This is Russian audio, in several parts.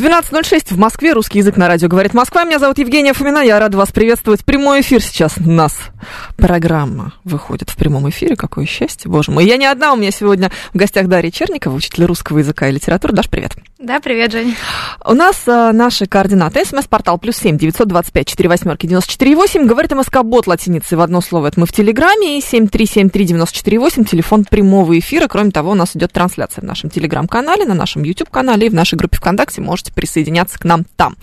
12.06 в Москве. Русский язык на радио говорит Москва. Меня зовут Евгения Фомина. Я рада вас приветствовать. Прямой эфир сейчас у нас. Программа выходит в прямом эфире. Какое счастье, боже мой. Я не одна. У меня сегодня в гостях Дарья Черникова, учитель русского языка и литературы. Даш, привет. Да, привет, Жень. У нас а, наши координаты. СМС-портал плюс семь девятьсот двадцать пять четыре восьмерки девяносто четыре восемь. Говорит МСК Бот латиницей в одно слово. Это мы в Телеграме. И семь три семь три девяносто четыре восемь. Телефон прямого эфира. Кроме того, у нас идет трансляция в нашем Телеграм-канале, на нашем YouTube-канале и в нашей группе ВКонтакте. Можете присоединяться к нам там.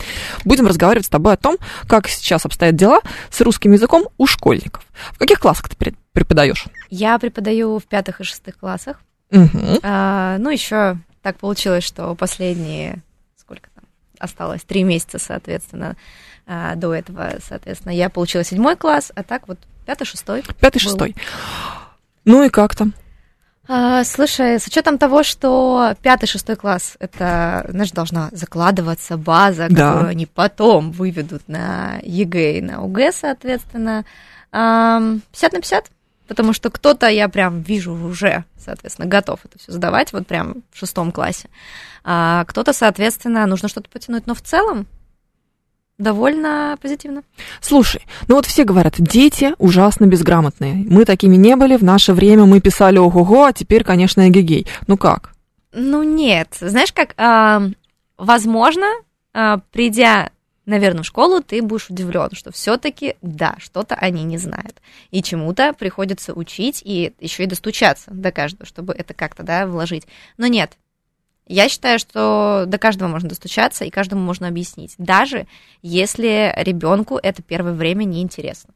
Будем разговаривать с тобой о том, как сейчас обстоят дела с русским языком у школьников. В каких классах ты преподаешь? Я преподаю в пятых и шестых классах. Угу. А, ну, еще так получилось, что последние, сколько там, осталось, три месяца, соответственно, а, до этого, соответственно, я получила седьмой класс, а так вот пятый, шестой. Пятый, был. шестой. Ну и как там? А, слушай, с учетом того, что пятый, шестой класс, это, знаешь, должна закладываться база, Да. которую они потом выведут на ЕГЭ и на ОГЭ, соответственно, ам, 50 на 50, потому что кто-то, я прям вижу уже, соответственно, готов это все сдавать, вот прям в шестом классе, а кто-то, соответственно, нужно что-то потянуть, но в целом довольно позитивно. Слушай, ну вот все говорят, дети ужасно безграмотные. Мы такими не были, в наше время мы писали ого-го, а теперь, конечно, эгегей. Ну как? Ну нет, знаешь как, а, возможно, а, придя, наверное, в школу, ты будешь удивлен, что все-таки да, что-то они не знают, и чему-то приходится учить и еще и достучаться до каждого, чтобы это как-то да вложить. Но нет. Я считаю, что до каждого можно достучаться и каждому можно объяснить, даже если ребенку это первое время неинтересно.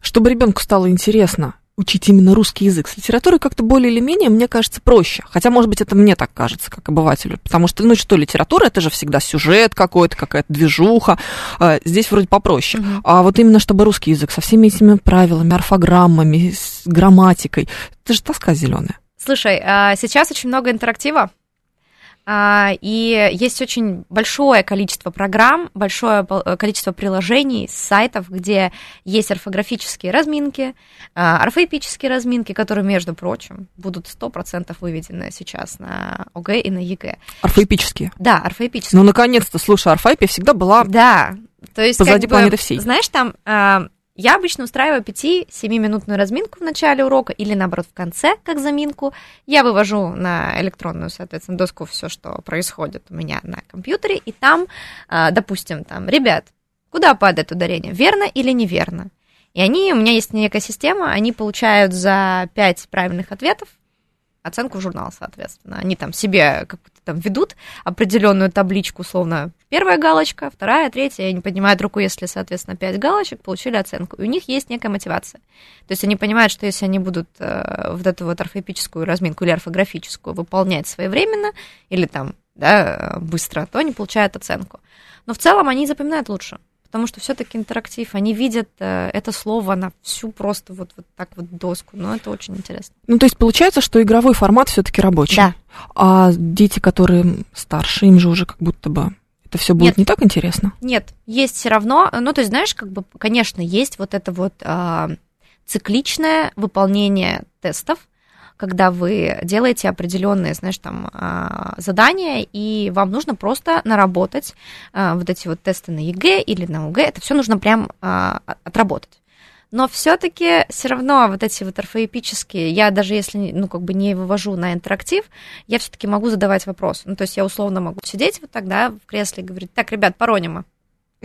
Чтобы ребенку стало интересно учить именно русский язык. С литературой как-то более или менее, мне кажется, проще. Хотя, может быть, это мне так кажется, как обывателю. Потому что, ну что, литература, это же всегда сюжет какой-то, какая-то движуха. А, Здесь вроде попроще. Мгм. А вот именно чтобы русский язык со всеми этими правилами, орфограммами, с грамматикой, это же тоска зеленая. Слушай, а, сейчас очень много интерактива, и есть очень большое количество программ, большое э, количество приложений, сайтов, где есть орфографические разминки, а, орфоэпические разминки, которые, между прочим, будут 100% выведены сейчас на ОГЭ и на ЕГЭ. Орфоэпические. Да, орфоэпические. Ну, наконец-то, слушай, орфоэпия всегда была Да, то есть Позади как бы, планеты всей. Знаешь, там а, я обычно устраиваю 5-7-минутную разминку в начале урока или, наоборот, в конце, как заминку. Я вывожу на электронную, соответственно, доску все, что происходит у меня на компьютере, и там, а, допустим, там, ребят, куда падает ударение, верно или неверно? И они, у меня есть некая система, они получают за 5 правильных ответов оценку в журнал, соответственно. Они там себе как-то там ведут определенную табличку, условно, первая галочка, вторая, третья, они поднимают руку, если, соответственно, пять галочек, получили оценку. И у них есть некая мотивация. То есть они понимают, что если они будут э, вот эту вот орфоэпическую разминку или орфографическую выполнять своевременно или там, да, быстро, то они получают оценку. Но в целом они запоминают лучше потому что все-таки интерактив, они видят э, это слово на всю просто вот, вот так вот доску, но это очень интересно. Ну, то есть получается, что игровой формат все-таки рабочий. Да. А дети, которые старше, им же уже как будто бы это все будет Нет. не так интересно. Нет, есть все равно, ну, то есть, знаешь, как бы, конечно, есть вот это вот а, цикличное выполнение тестов, когда вы делаете определенные, знаешь, там а, задания, и вам нужно просто наработать а, вот эти вот тесты на ЕГЭ или на ОГЭ, это все нужно прям а, отработать. Но все-таки все равно вот эти вот орфоэпические, я даже если ну как бы не вывожу на интерактив, я все-таки могу задавать вопросы. Ну то есть я условно могу сидеть вот тогда в кресле и говорить, так, ребят, паронима,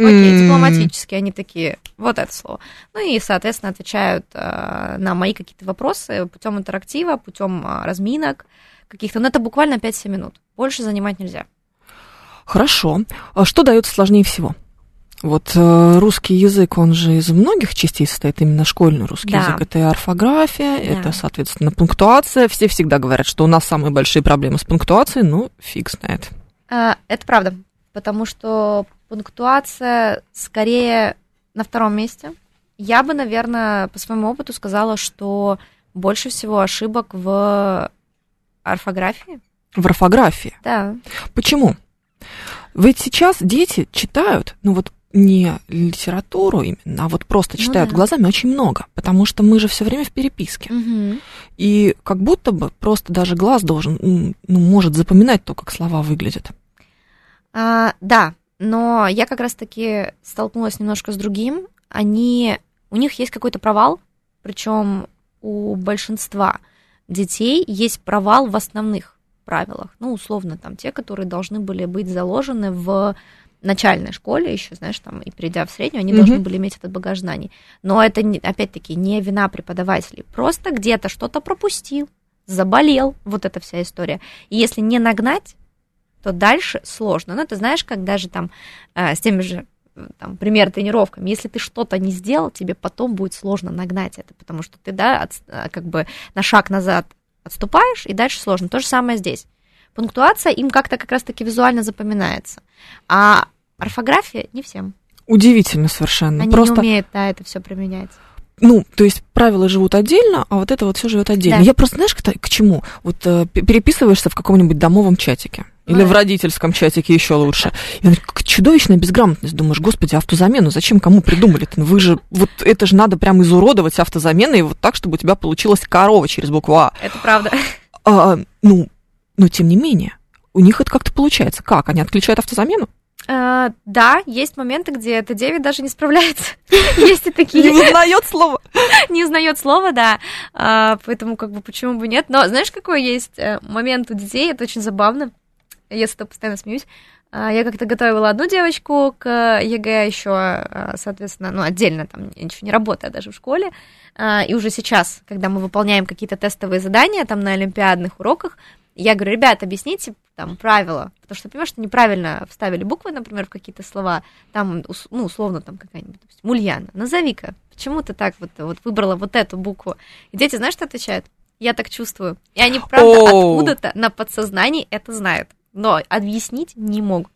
Окей, дипломатически они такие, вот это слово. Ну и, соответственно, отвечают э, на мои какие-то вопросы путем интерактива, путем э, разминок каких-то. Но это буквально 5-7 минут. Больше занимать нельзя. Хорошо. А что дается сложнее всего? Вот э, русский язык, он же из многих частей состоит, именно школьный русский Да. язык. Это и орфография, это, соответственно, пунктуация. Все всегда говорят, что у нас самые большие проблемы с пунктуацией, ну, фиг знает. Э, это правда. потому что пунктуация скорее на втором месте. Я бы, наверное, по своему опыту сказала, что больше всего ошибок в орфографии. В орфографии? Да. Почему? Ведь сейчас дети читают, ну вот не литературу именно, а вот просто Ну читают да. глазами очень много, потому что мы же все время в переписке. Мгм. И как будто бы просто даже глаз должен, ну, может запоминать то, как слова выглядят. А, да, но я как раз-таки столкнулась немножко с другим. Они, у них есть какой-то провал, причем у большинства детей есть провал в основных правилах. Ну, условно, там те, которые должны были быть заложены в начальной школе еще, знаешь, там, и перейдя в среднюю, они Мгм. должны были иметь этот багаж знаний. Но это, опять-таки, не вина преподавателей. Просто где-то что-то пропустил, заболел, вот эта вся история. И если не нагнать, то дальше сложно. Ну, ты знаешь, как даже там э, с теми же э, там, пример тренировками, если ты что-то не сделал, тебе потом будет сложно нагнать это, потому что ты, да, от- э, как бы на шаг назад отступаешь, и дальше сложно. То же самое здесь. Пунктуация им как-то как раз-таки визуально запоминается, а орфография не всем. Удивительно совершенно. Они Просто, не умеют, да, это все применять. Ну, то есть правила живут отдельно, а вот это вот все живет отдельно. Да. Я просто, знаешь, к, к чему? Вот э, переписываешься в каком-нибудь домовом чатике. Или в родительском чатике еще лучше. И как чудовищная безграмотность. Думаешь, господи, автозамену зачем кому придумали-то? Ну, Вы же, вот это же надо прям изуродовать автозаменой вот так, чтобы у тебя получилась корова через букву А. Это правда. А, ну, но тем не менее, у них это как-то получается. Как? Они отключают автозамену? А, да, есть моменты, где Т9 даже не справляется. Есть и Не такие. узнает слово. не узнает слово, да. А, поэтому, как бы, почему бы нет? Но знаешь, какой есть э, момент у детей? Это очень забавно. Я с этого постоянно смеюсь. А, Я как-то готовила одну девочку к ЕГЭ еще, соответственно, ну, отдельно, там, ничего не работая даже в школе. А, И уже сейчас, когда мы выполняем какие-то тестовые задания там на олимпиадных уроках, я говорю, ребят, объясните там правила, потому что, понимаешь, что неправильно вставили буквы, например, в какие-то слова, там, ну, условно, там какая-нибудь, допустим, Ульяна, назови-ка, почему ты так вот, вот выбрала вот эту букву? И дети, знаешь, что отвечают? Я так чувствую. И они, правда, откуда-то на подсознании это знают, но объяснить не могут.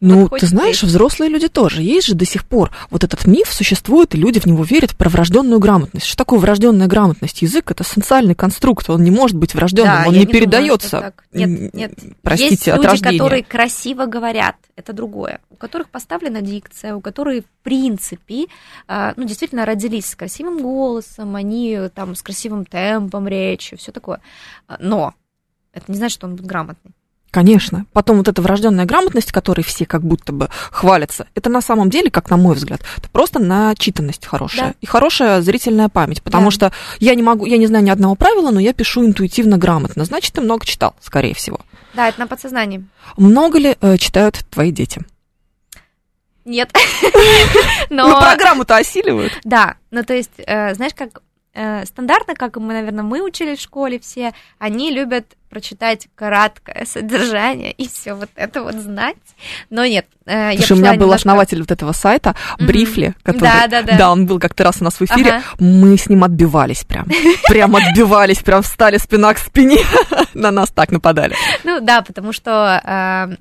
Ну, ты знаешь, здесь. взрослые люди тоже. Есть же до сих пор вот этот миф существует, и люди в него верят про врожденную грамотность. Что такое врожденная грамотность? Язык это социальный конструкт, он не может быть врожденным, Да, он не, что передается. Нет, нет. Простите, Есть люди, рождения. которые красиво говорят, это другое. У которых поставлена дикция, у которых, в принципе, а, ну, действительно родились с красивым голосом, они там с красивым темпом речи, все такое. А, Но это не значит, что он будет грамотный. Конечно. Потом вот эта врожденная грамотность, которой все как будто бы хвалятся, это на самом деле, как на мой взгляд, это просто начитанность хорошая. Да. И хорошая зрительная память. Потому Да. что я не могу, я не знаю ни одного правила, но я пишу интуитивно грамотно. Значит, ты много читал, скорее всего. Да, это на подсознании. Много ли э, читают твои дети? Нет. Ну, Но, программу-то осиливают. да, ну, то есть, э, знаешь, как стандартно, как мы, наверное, мы учились в школе все, они любят прочитать краткое содержание и все вот это вот знать. Но нет, э, я Слушай, у меня был немножко- основатель вот этого сайта, Мгм. Брифли, который... Да, да, да. он был как-то раз у нас в эфире. Ага. Мы с ним отбивались прям. Прям отбивались, прям встали спина к спине. На нас так нападали. Ну да, потому что э,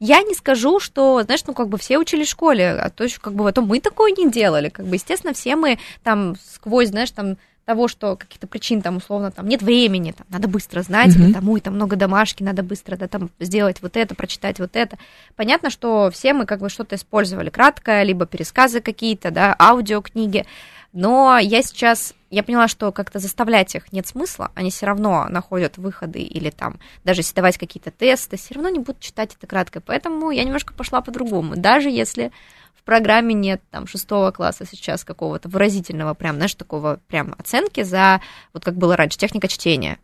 я не скажу, что, знаешь, ну как бы все учились в школе, а то есть как бы а то мы такое не делали, как бы естественно все мы там сквозь, знаешь, там того, что каких-то причин там условно там нет времени, там надо быстро знать, Мгм. или там, ой, там много домашки, надо быстро да, там сделать вот это, прочитать вот это. Понятно, что все мы как бы что-то использовали краткое, либо пересказы какие-то, да, аудиокниги, но я сейчас, я поняла, что как-то заставлять их нет смысла, они все равно находят выходы или там, даже если давать какие-то тесты, все равно не будут читать это краткое, поэтому я немножко пошла по-другому, даже если в программе нет там шестого класса сейчас какого-то выразительного прям, знаешь, такого прям оценки за, вот как было раньше, техника чтения.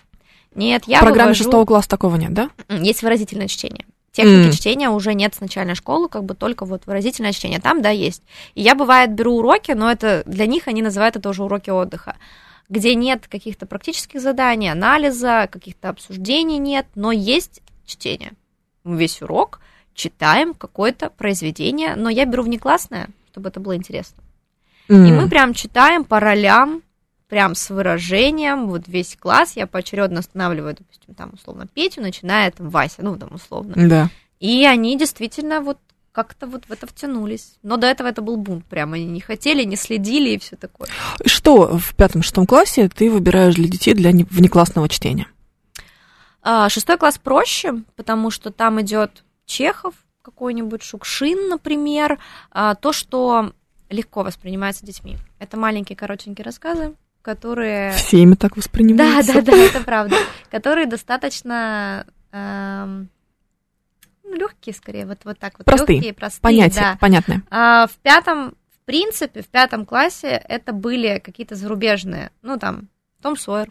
Нет, я В программе вывожу- шестого класса такого нет, да? Есть выразительное чтение. Техники М. чтения уже нет с начальной школы, как бы только вот выразительное чтение. Там, да, есть. И я, бывает, беру уроки, но это для них они называют это уже уроки отдыха, где нет каких-то практических заданий, анализа, каких-то обсуждений нет, но есть чтение. Весь урок читаем какое-то произведение, но я беру внеклассное, чтобы это было интересно. И мы прям читаем по ролям, прям с выражением, вот весь класс, я поочередно останавливаю, допустим, там, условно, Петю, начиная там Вася, ну, там, условно. Да. И они действительно вот как-то вот в это втянулись. Но до этого это был бунт прям. Они не хотели, не следили и все такое. Что в пятом-шестом классе ты выбираешь для детей для не- внеклассного чтения? А, Шестой класс проще, потому что там идет Чехов, какой-нибудь Шукшин, например, А, то, что легко воспринимается детьми. Это маленькие коротенькие рассказы, которые... Всеми так Да, воспринимается. да, да, это правда. Которые достаточно легкие, скорее, вот, вот так вот. Простые, легкие, простые, Понятие, да. понятное. А в пятом, в принципе, в пятом классе это были какие-то зарубежные, ну там, Том Сойер,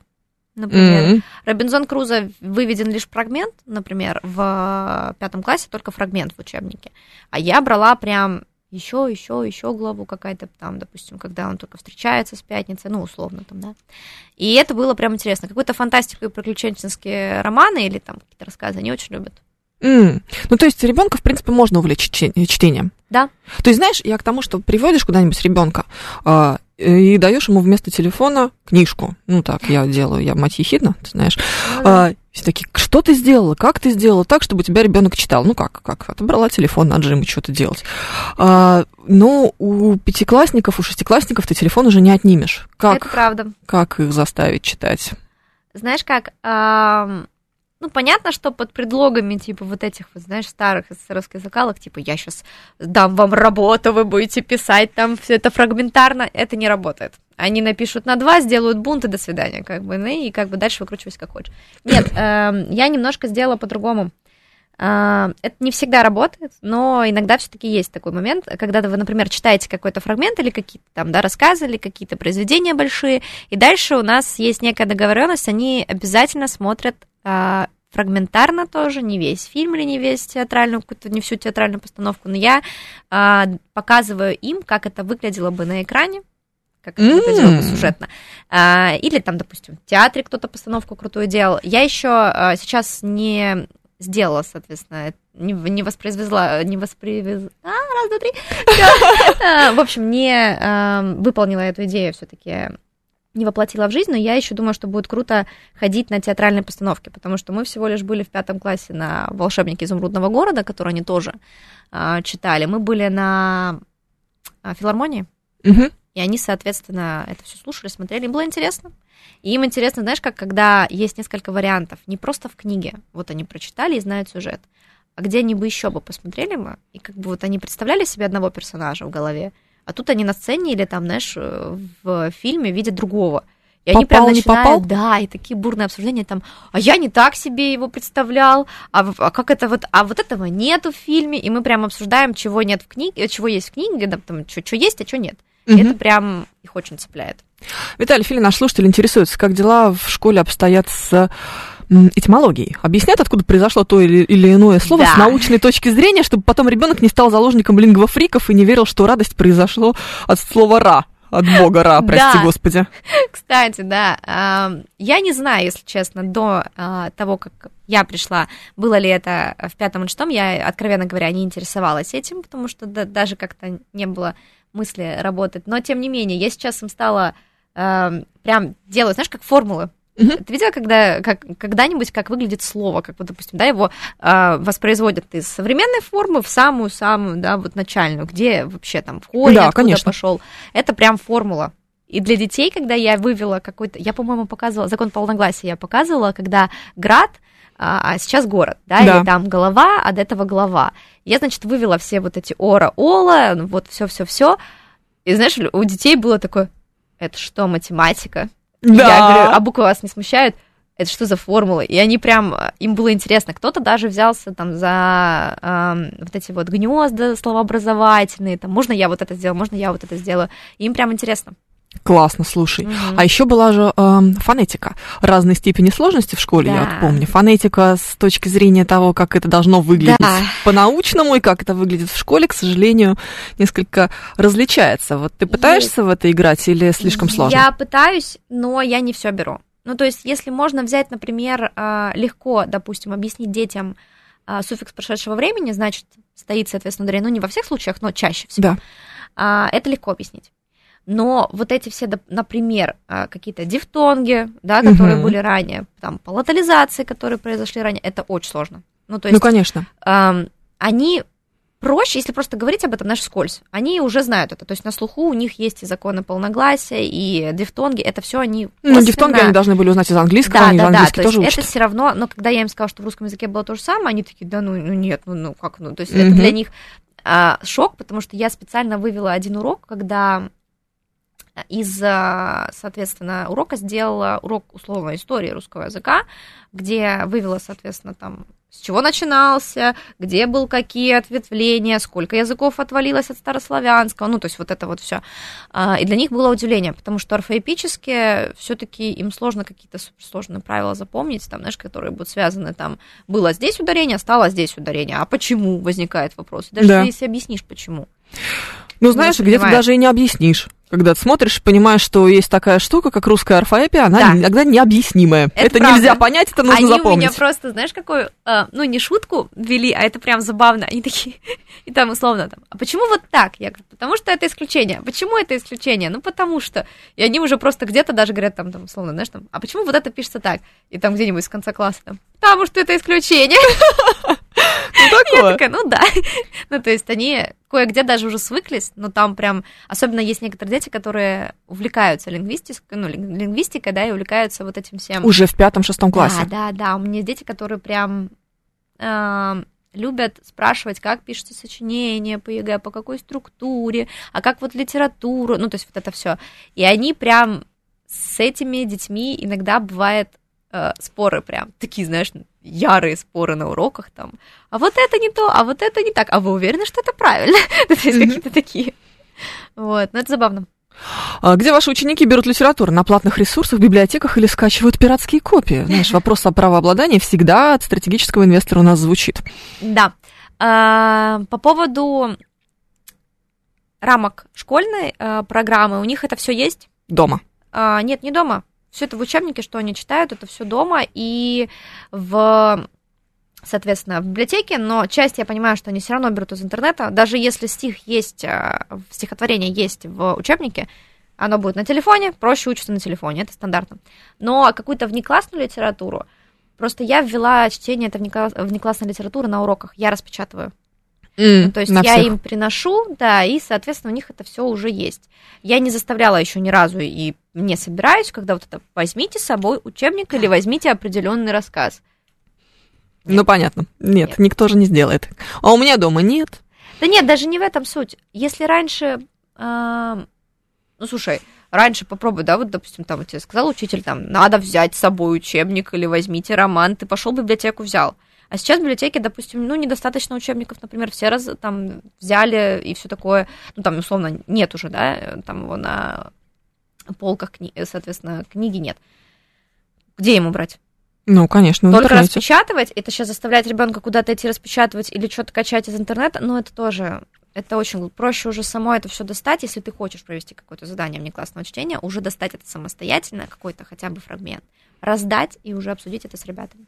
например. М. Робинзон Крузо выведен лишь фрагмент, например, в пятом классе только фрагмент в учебнике. А я брала прям еще, еще, еще главу какая-то там, допустим, когда он только встречается с пятницей, ну, условно там, да. И это было прям интересно. Какую-то фантастику и приключенческие романы или там какие-то рассказы они очень любят. М. Ну, то есть ребенка, в принципе, можно увлечь чтен- чтением. Да. То есть, знаешь, я к тому, что приводишь куда-нибудь ребенка а, и даешь ему вместо телефона книжку. Ну, так я делаю, я мать ехидна, ты знаешь. Ну. А, все такие, что ты сделала, как ты сделала так, чтобы тебя ребенок читал? Ну как, как? Отобрала телефон на джим и что-то делать. А, но у пятиклассников, у шестиклассников ты телефон уже не отнимешь. Это Как, правда. как их заставить читать? Знаешь как, ну, понятно, что под предлогами, типа, вот этих, вот, знаешь, старых эсеровских закалок, типа, я сейчас дам вам работу, вы будете писать там все это фрагментарно, это не работает. Они напишут на два, сделают бунт и до свидания, как бы, ну, и как бы дальше выкручивайся как хочешь. Нет, эм, я немножко сделала по-другому. А, Это не всегда работает, но иногда все-таки есть такой момент, когда вы, например, читаете какой-то фрагмент или какие-то там, да, рассказы или какие-то произведения большие, и дальше у нас есть некая договоренность, они обязательно смотрят фрагментарно тоже, не весь фильм или не весь театральную, какую-то, не всю театральную постановку, но я а, показываю им, как это выглядело бы на экране, как это выглядело бы сюжетно. А, или там, допустим, в театре кто-то постановку крутую делал. Я еще а, сейчас не сделала, соответственно, не, не воспроизвезла, не воспроизвезла, а, раз, два, три. А, в общем, не а, выполнила эту идею все-таки не воплотила в жизнь, но я еще думаю, что будет круто ходить на театральные постановки, потому что мы всего лишь были в пятом классе на «Волшебнике изумрудного города», который они тоже а, читали. Мы были на а, филармонии, Мгм. и они, соответственно, это все слушали, смотрели, им было интересно. И им интересно, знаешь, как когда есть несколько вариантов, не просто в книге, вот они прочитали и знают сюжет, а где они бы еще бы посмотрели бы, и как бы вот они представляли себе одного персонажа в голове, а тут они на сцене или там, знаешь, э, в фильме видят другого. И они прям Попал, не начинают, попал? да, и такие бурные обсуждения там, а я не так себе его представлял, а, а как это вот, а вот этого нету в фильме, и мы прям обсуждаем, чего нет в книге, чего есть в книге, да, там, что есть, а что нет. Мгм. это прям их очень цепляет. Виталий Филин, наш слушатель, интересуется, как дела в школе обстоят с этимологией. Объяснят, откуда произошло то или, или иное слово Да. с научной точки зрения, чтобы потом ребенок не стал заложником лингвофриков и не верил, что радость произошло от слова «ра», от бога «ра», прости Да. господи. Кстати, да, я не знаю, если честно, до а, того, как я пришла, было ли это в пятом или шестом, я, откровенно говоря, не интересовалась этим, потому что да- даже как-то не было мысли работать. Но, тем не менее, я сейчас им стала прям делать, знаешь, как формулы. Мгм. Ты видела когда, как, когда-нибудь, как выглядит слово, как вот, допустим, да, его а, воспроизводят из современной формы в самую-самую, да, вот начальную, где вообще там в корень Да, откуда пошел. Это прям формула. И для детей, когда я вывела какой-то, я, по-моему, показывала, закон полногласия я показывала, когда град, а а сейчас город, да, Да. или там голова, а до этого голова. Я, значит, вывела все вот эти ора, ола, вот все-все-все. И знаешь, у детей было такое, это что, математика? И Я говорю, а буквы вас не смущают? Это что за формулы? И они прям, э, им было интересно. Кто-то даже взялся там за эм, вот эти вот гнезда словообразовательные, там, можно я вот это сделаю, можно я вот это сделаю. И им прям интересно. Классно, слушай. Мгм. А еще была же эм, фонетика. Разной степени сложности в школе, я Да. вот помню. Фонетика с точки зрения того, как это должно выглядеть Да. по-научному и как это выглядит в школе, к сожалению, несколько различается. Вот ты пытаешься в это играть или слишком сложно? Я пытаюсь, но я не все беру. Ну, то есть, если можно взять, например, а, легко, допустим, объяснить детям а, суффикс прошедшего времени, значит, стоит, соответственно, ударение, ну, не во всех случаях, но чаще всего. Да. А, это легко объяснить. Но вот эти все, например, а, какие-то дифтонги, да, которые Мгм. были ранее, там, палатализации, которые произошли ранее, это очень сложно. Ну, то Ну, есть конечно. ам, они проще, если просто говорить об этом, наш скользь. Они уже знают это. То есть на слуху у них есть и законы полногласия, и дифтонги. Это все они Ну, косвенно- дифтонги они должны были узнать из английского, да, они да, да, английский то тоже есть учат. это все равно, но когда я им сказала, что в русском языке было то же самое, они такие, да ну, ну нет, ну, ну как, ну, то есть это Мгм. для них а, шок, потому что я специально вывела один урок, когда из, а, соответственно, урока сделала урок условной истории русского языка, где вывела, соответственно, там с чего начинался, где был какие ответвления, сколько языков отвалилось от старославянского, ну, то есть вот это вот все. И для них было удивление, потому что орфоэпически все-таки им сложно какие-то суперсложные правила запомнить, там, знаешь, которые будут связаны, там, было здесь ударение, стало здесь ударение, а почему возникает вопрос? Даже Да. если объяснишь, почему. Ну, знаешь, где-то даже и не объяснишь. Когда ты смотришь, понимаешь, что есть такая штука, как русская орфоэпия, она Да. иногда необъяснимая. Это Это, правда. нельзя понять, это нужно Они у запомнить. меня просто, знаешь, какую, э, ну, не шутку ввели, а это прям забавно. Они такие, и там условно там, а почему вот так? Я говорю, потому что это исключение. Почему это исключение? Ну, потому что. И они уже просто где-то даже говорят там, там условно, знаешь, там, а почему вот это пишется так? И там где-нибудь с конца класса там, потому что это исключение. Ну, Я такое. такая, ну да. Ну, то есть они кое-где даже уже свыклись, но там прям, особенно есть некоторые дети, которые увлекаются лингвистикой, ну, лин- лингвистикой, да, и увлекаются вот этим всем. Уже в пятом-шестом классе. Да, да, да. У меня есть дети, которые прям эм, любят спрашивать, как пишется сочинение по ЕГЭ, по какой структуре, а как вот литературу, ну, то есть вот это все. И они прям с этими детьми иногда бывает споры прям, такие, знаешь, ярые споры на уроках там. А вот это не то, а вот это не так. А вы уверены, что это правильно? То есть какие-то такие. Вот, ну это забавно. А где ваши ученики берут литературу? На платных ресурсах, библиотеках или скачивают пиратские копии? Знаешь, вопрос о правообладании всегда от стратегического инвестора у нас звучит. Да. А, По поводу рамок школьной э, программы, у них это все есть. Дома. А, Нет, не дома. Все это в учебнике, что они читают, это все дома и в соответственно, в библиотеке, но часть я понимаю, что они все равно берут из интернета. Даже если стих есть, а, стихотворение есть в учебнике, оно будет на телефоне, проще учиться на телефоне, это стандартно. Но какую-то внеклассную литературу, просто я ввела чтение это внекласс- внеклассной литературы на уроках, я распечатываю. Ну, то есть я всех. им приношу, да, и, соответственно, у них это все уже есть. Я не заставляла еще ни разу и не собираюсь, когда вот это возьмите с собой учебник или возьмите определенный рассказ. Ну, понятно. Нет, Нет. никто же не сделает. А у меня дома нет. Да нет, даже не в этом суть. Если раньше, ам, ну слушай, раньше попробуй, да, вот, допустим, там тебе сказал учитель, там, надо взять с собой учебник или возьмите роман, ты пошел в библиотеку, взял. А сейчас в библиотеке, допустим, ну, недостаточно учебников, например, все раз там взяли и все такое, ну, там, условно, нет уже, да, там его на полках, кни- соответственно, книги нет. Где ему брать? Ну, конечно, Только интернете. распечатывать, это сейчас заставлять ребенка куда-то идти распечатывать или что-то качать из интернета, ну, это тоже, это очень проще уже само это все достать, если ты хочешь провести какое-то задание внеклассного чтения, уже достать это самостоятельно, какой-то хотя бы фрагмент, раздать и уже обсудить это с ребятами.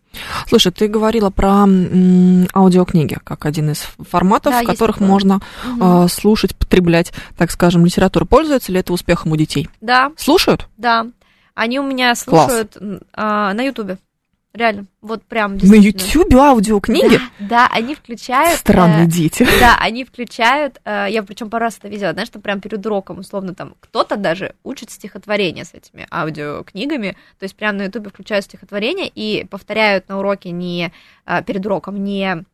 Слушай, ты говорила про м, аудиокниги как один из форматов, Да, в которых такое. можно э, слушать, потреблять, так скажем, литературу. Пользуется ли это успехом у детей? Да, Слушают? да. Они у меня слушают а, на Ютубе. Реально, вот прям На. Ютьюбе аудиокниги? Да, да, они включают... Странные э, дети. Да, они включают, э, я причем пару раз это видела, знаешь, что прям перед уроком, условно, там кто-то даже учит стихотворение с этими аудиокнигами, то есть прям на ютубе включают стихотворение и повторяют на уроке не э, перед уроком, не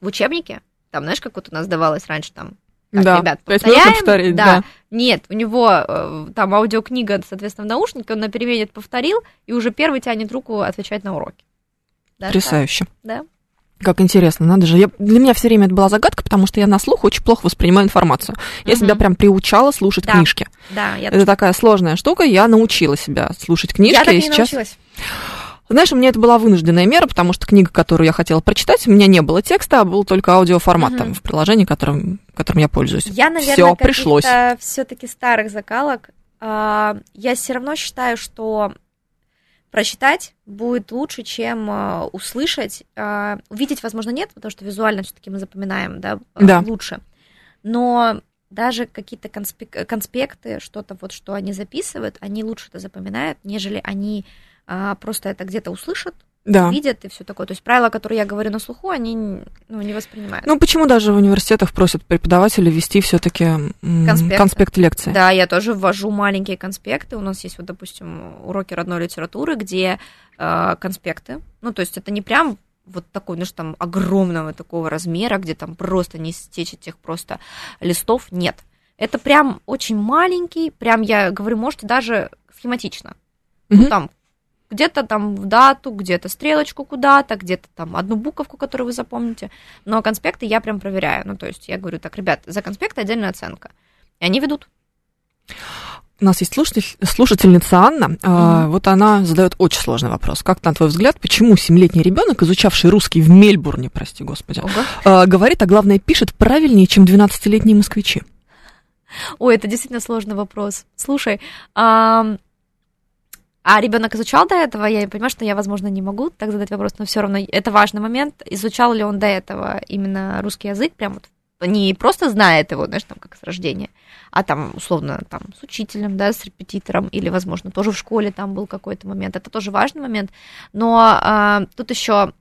в учебнике, там, знаешь, как вот у нас давалось раньше, там, так, да, ребят, пять минут повторить, да. да. Нет, у него э, там аудиокнига, соответственно, в наушнике, он на перемене повторил, и уже первый тянет руку отвечать на уроки. Да, Потрясающе. Да. Как интересно, надо же. Я, для меня все время это была загадка, потому что я на слух очень плохо воспринимаю информацию. Я Мгм. себя прям приучала слушать Да. книжки. Да, я, Это такая сложная штука. Я научила себя слушать книжки. я так и не сейчас научилась. Знаешь, у меня это была вынужденная мера, потому что книга, которую я хотела прочитать, у меня не было текста, а был только аудиоформат Мгм. там, в приложении, которым, которым я пользуюсь. Я, наверное, Всё, пришлось. все-таки старых закалок. А, Я все равно считаю, что прочитать будет лучше, чем а, услышать. А, Увидеть, возможно, нет, потому что визуально все-таки мы запоминаем, да, а, Да. лучше. Но даже какие-то конспек- конспекты, что-то вот, что они записывают, они лучше это запоминают, нежели они а, просто это где-то услышат, Да. видят и все такое. То есть правила, которые я говорю на слуху, они ну, не воспринимают. Ну, почему даже в университетах просят преподавателей вести все-таки Конспекты. конспект лекции? Да, я тоже ввожу маленькие конспекты. У нас есть вот, допустим, уроки родной литературы, где э, конспекты. Ну, то есть это не прям вот такой, ну что там огромного такого размера, где там просто не стечь этих просто листов, нет. Это прям очень маленький, прям я говорю, можете даже схематично. Мгм. Ну, там где-то там в дату, где-то стрелочку куда-то, где-то там одну буковку, которую вы запомните. Но конспекты я прям проверяю. Ну, то есть я говорю, так, ребят, за конспекты отдельная оценка. И они ведут. У нас есть слушатель, слушательница Анна. А, вот она задает очень сложный вопрос. Как, на твой взгляд, почему семилетний ребенок, изучавший русский в Мельбурне, прости господи, а, говорит, а главное, пишет правильнее, чем 12-летние москвичи? Ой, это действительно сложный вопрос. Слушай, ам, а ребенок изучал до этого? Я понимаю, что я, возможно, не могу так задать вопрос, но все равно это важный момент. Изучал ли он до этого именно русский язык, прям вот не просто знает его, знаешь, там как с рождения, а там условно там с учителем, да, с репетитором, или, возможно, тоже в школе там был какой-то момент. Это тоже важный момент. Но а, тут еще,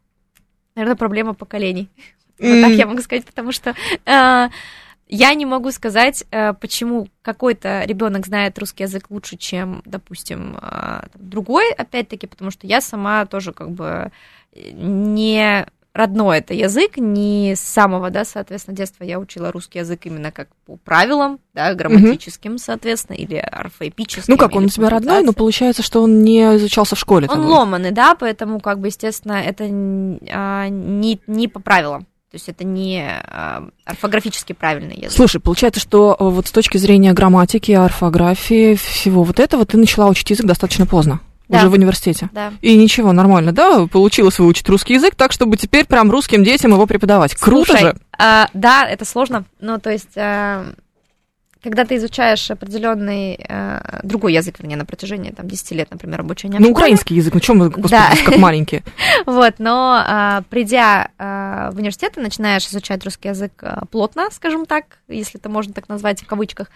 наверное, проблема поколений. Вот так я могу сказать, потому что а, я не могу сказать, э, почему какой-то ребенок знает русский язык лучше, чем, допустим, э, другой, опять-таки, потому что я сама тоже как бы э, не родной это язык, не с самого, да, соответственно, детства я учила русский язык именно как по правилам, да, грамматическим, соответственно, или орфоэпическим. Ну как, он у тебя родной, но получается, что он не изучался в школе. Он там. ломаный, да, поэтому, как бы, естественно, это а, не, не по правилам. То есть это не а, орфографически правильный язык. Слушай, получается, что э, вот с точки зрения грамматики, орфографии, всего вот этого, ты начала учить язык достаточно поздно, Да. уже в университете. Да. И ничего, нормально, да? Получилось выучить русский язык, так, чтобы теперь прям русским детям его преподавать. Круто Слушай, же! а, да, это сложно. Ну, то есть, а, когда ты изучаешь определенный а, другой язык, вернее, на протяжении там, 10 лет, например, обучения Ну, украинский язык, ну чем вы, господи, Да. как маленькие? Вот, но а, придя а, в университет, ты начинаешь изучать русский язык а, плотно, скажем так, если это можно так назвать в кавычках,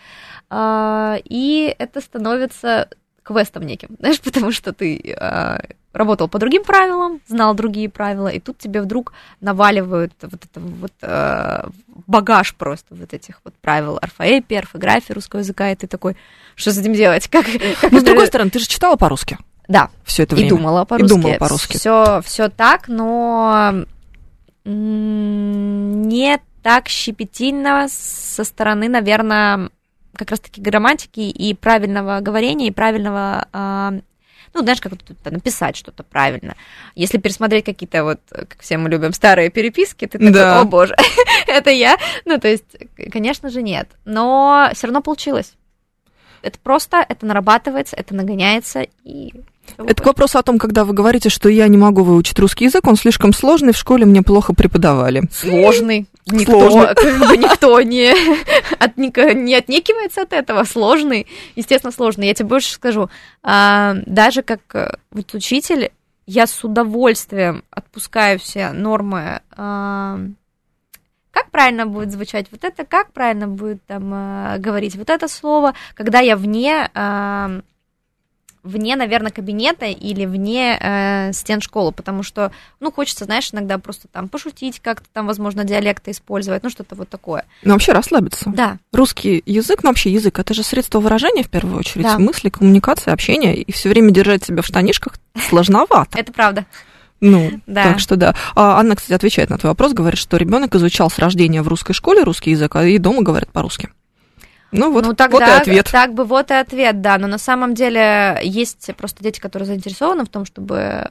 А, и это становится квестом неким, знаешь, потому что ты а, работал по другим правилам, знал другие правила, и тут тебе вдруг наваливают вот это вот а, багаж просто вот этих вот правил орфоэпии, орфографии русского языка, и ты такой, что с этим делать? Как, как Ну, с другой стороны, ты же читала по-русски Да, все это и время. думала по-русски. думала по-русски. Все, все так, но не так щепетильно со стороны, наверное, как раз-таки грамматики и правильного говорения, и правильного, а, ну, знаешь, как написать что-то правильно. Если пересмотреть какие-то вот, как все мы любим, старые переписки, ты такой, Да. о боже, это я. Ну, то есть, конечно же, нет. Но все равно получилось. Это просто, это нарабатывается, это нагоняется, и... Это к вопросу о том, когда вы говорите, что я не могу выучить русский язык, он слишком сложный, в школе мне плохо преподавали. сложный. Никто, Сложный. как бы никто не, от, не отнекивается от этого. Сложный, естественно, сложный. Я тебе больше скажу. а, даже как э, вот учитель, я с удовольствием отпускаю все нормы. а, как правильно будет звучать вот это, как правильно будет там а, говорить вот это слово, когда я вне а, вне, наверное, кабинета или вне э, стен школы, потому что, ну, хочется, знаешь, иногда просто там пошутить как-то, там, возможно, диалекты использовать, ну, что-то вот такое. Ну, вообще расслабиться. Да, Русский язык, ну вообще язык, это же средство выражения в первую очередь, Да. мысли, коммуникации, общения, и все время держать себя в штанишках сложновато. это правда. Ну, Да. так что да. А Анна, кстати, отвечает на твой вопрос, говорит, что ребенок изучал с рождения в русской школе русский язык, а и дома говорят по-русски. Ну вот, ну, вот тогда, и ответ. так бы вот и ответ, да, но на самом деле есть просто дети, которые заинтересованы в том, чтобы,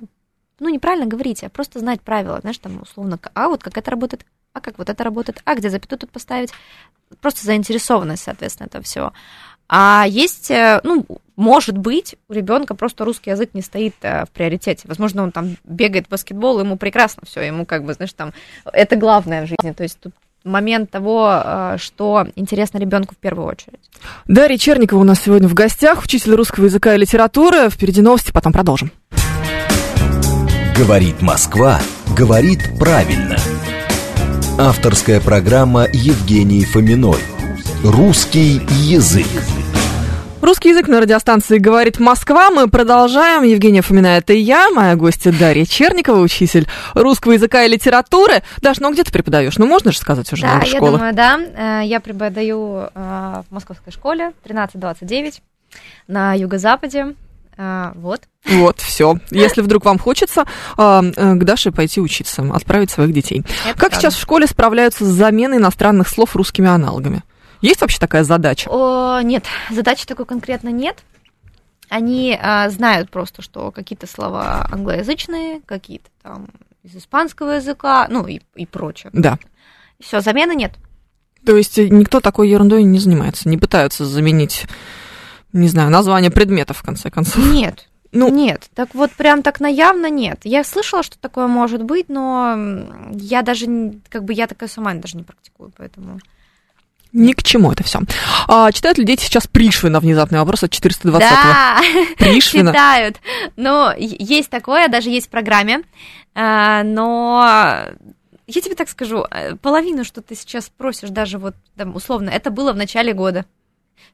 ну, неправильно говорить, а просто знать правила, знаешь, там, условно, а вот как это работает, а как вот это работает, а где запятую тут поставить, просто заинтересованность, соответственно, этого всего. А есть, э, ну, может быть, у ребенка просто русский язык не стоит э, в приоритете. Возможно, он там бегает в баскетбол, ему прекрасно все, ему как бы, знаешь, там, это главное в жизни. То есть тут момент того, э, что интересно ребенку в первую очередь. Дарья Черникова у нас сегодня в гостях, учитель русского языка и литературы. Впереди новости, потом продолжим. Говорит Москва, говорит правильно. Авторская программа Евгении Фоминой. Русский язык. Русский язык на радиостанции «Говорит Москва». Мы продолжаем. Евгения Фомина, это я, моя гостья Дарья Черникова, учитель русского языка и литературы. Даш, ну где ты преподаешь? Ну можно же сказать уже Да, номер я школы? думаю, да. Э, Я преподаю э, в московской школе 1329 на юго-западе. Э, Вот. Вот, все. Если вдруг вам хочется а, к Даше пойти учиться, отправить своих детей. Это Как правда. сейчас в школе справляются с заменой иностранных слов русскими аналогами? Есть вообще такая задача? О, нет, задачи такой конкретно нет. Они а, знают просто, что какие-то слова англоязычные, какие-то там из испанского языка, ну и, и прочее. Да. Все, замены нет. То есть э, никто такой ерундой не занимается, не пытаются заменить, не знаю, название предметов, в конце концов. Нет. Ну- нет, так вот прям так наявно нет. Я слышала, что такое может быть, но я даже, как бы я такая сама даже не практикую, поэтому... Ни к чему это все. А, читают ли дети сейчас Пришвина? Внезапный вопрос от 420-го. Да, Пришвина. читают. Но е- есть такое, даже есть в программе, а, но я тебе так скажу, э, половину, что ты сейчас просишь, даже вот там, условно, это было в начале года.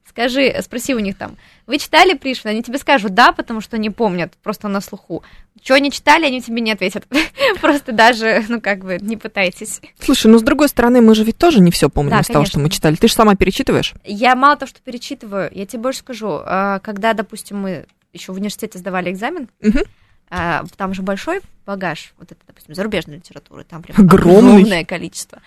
Скажи, спроси у них там, вы читали Пришвина? Они тебе скажут да, потому что не помнят, просто на слуху. Что не читали, они тебе не ответят. Просто даже, ну как бы, не пытайтесь. Слушай, ну с другой стороны, мы же ведь тоже не все помним Да, из того, что мы читали. Ты же сама перечитываешь? Я мало того, что перечитываю, я тебе больше скажу, а, когда, допустим, мы еще в университете сдавали экзамен, а, там же большой багаж, вот это, допустим, зарубежной литературы, там прям огромное количество.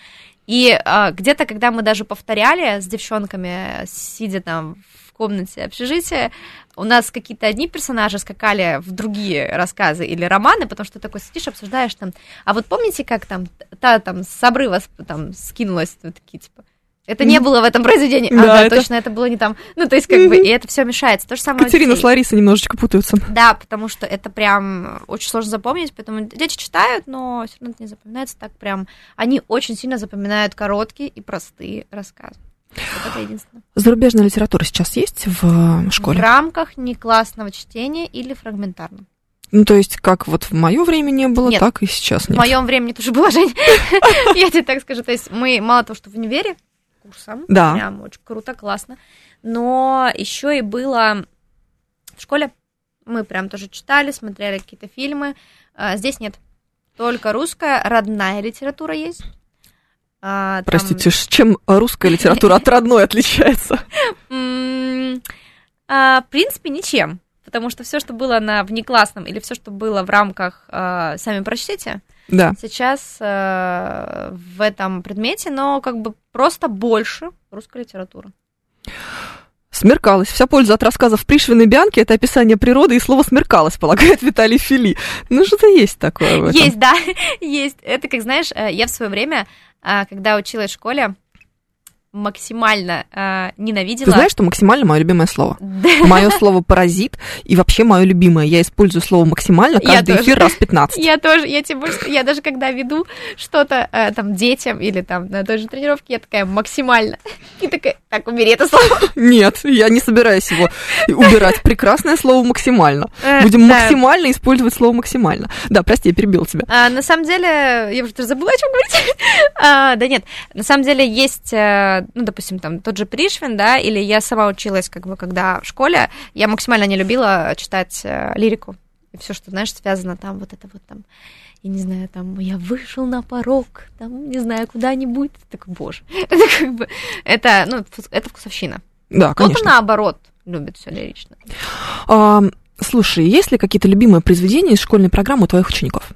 И а, где-то, когда мы даже повторяли с девчонками, сидя там в комнате общежития, у нас какие-то одни персонажи скакали в другие рассказы или романы, потому что ты такой сидишь, обсуждаешь там, а вот помните, как там та там с обрыва там скинулась, вот такие типа, это не было в этом произведении. Да, а, да, это- точно, это было не там. Ну, то есть, как бы, и это все мешается. То же самое Катерина с Ларисой немножечко путаются. Да, потому что это прям очень сложно запомнить, поэтому дети читают, но все равно это не запоминается так прям. Они очень сильно запоминают короткие и простые рассказы. Вот это единственное. Зарубежная литература сейчас есть в э, школе? В рамках неклассного чтения или фрагментарно. Ну, то есть, как вот в мое время не было, Нет. так и сейчас В нет. моем времени тоже было, Жень. Я тебе так скажу. То есть мы мало того, что в универе курсом, Да. прям очень круто, классно, но еще и было в школе. Мы прям тоже читали, смотрели какие-то фильмы. А, Здесь нет. Только русская, родная литература есть. А, там, Простите, с чем русская литература от родной отличается? а, В принципе, ничем. Потому что все, что было на внеклассном, или все, что было в рамках а, сами прочтите, Да. сейчас э, в этом предмете, но как бы просто больше русской литературы. Смеркалось. Вся польза от рассказов Пришвина и Бианки – это описание природы и слово «смеркалось», полагает Виталий Фили. Ну, что-то есть такое в этом. Есть, да, есть. Это, как знаешь, э, я в свое время, э, когда училась в школе, максимально э, ненавидела... Ты знаешь, что максимально мое любимое слово? Мое слово паразит и вообще мое любимое. Я использую слово максимально каждый эфир раз 15. Я тоже, я тебе больше, я даже когда веду что-то э, там детям или там на той же тренировке, я такая максимально. И такая, так, убери это слово. Нет, я не собираюсь его убирать. Прекрасное слово максимально. Э, Будем да. максимально использовать слово максимально. Да, прости, я перебил тебя. А, на самом деле, я уже даже забыла, о чем говорить. А, да нет, на самом деле есть, э, ну, допустим, там тот же Пришвин, да, или я сама училась, как бы, когда в школе, я максимально не любила читать э, лирику. И все, что, знаешь, связано там, вот это вот там, я не знаю, там, я вышел на порог, там, не знаю, куда-нибудь. Такой, боже. Это как бы, это, ну, это вкусовщина. Да, Кто-то конечно. наоборот любит все лирично. А, слушай, есть ли какие-то любимые произведения из школьной программы у твоих учеников?